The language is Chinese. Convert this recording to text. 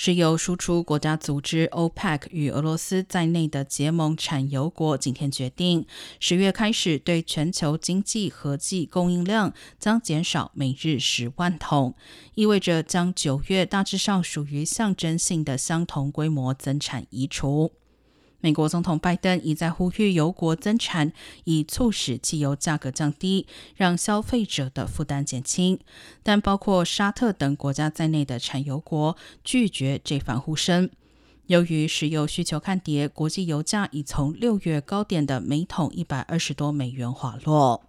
是由输出国家组织 OPEC 与俄罗斯在内的结盟产油国今天决定，十月开始对全球经济合计供应量将减少每日十万桶，意味着将九月大致上属于象征性的相同规模增产移除。美国总统拜登已在呼吁油国增产，以促使汽油价格降低，让消费者的负担减轻。但包括沙特等国家在内的产油国拒绝这番呼声。由于石油需求看跌，国际油价已从六月高点的每桶一百二十多美元滑落。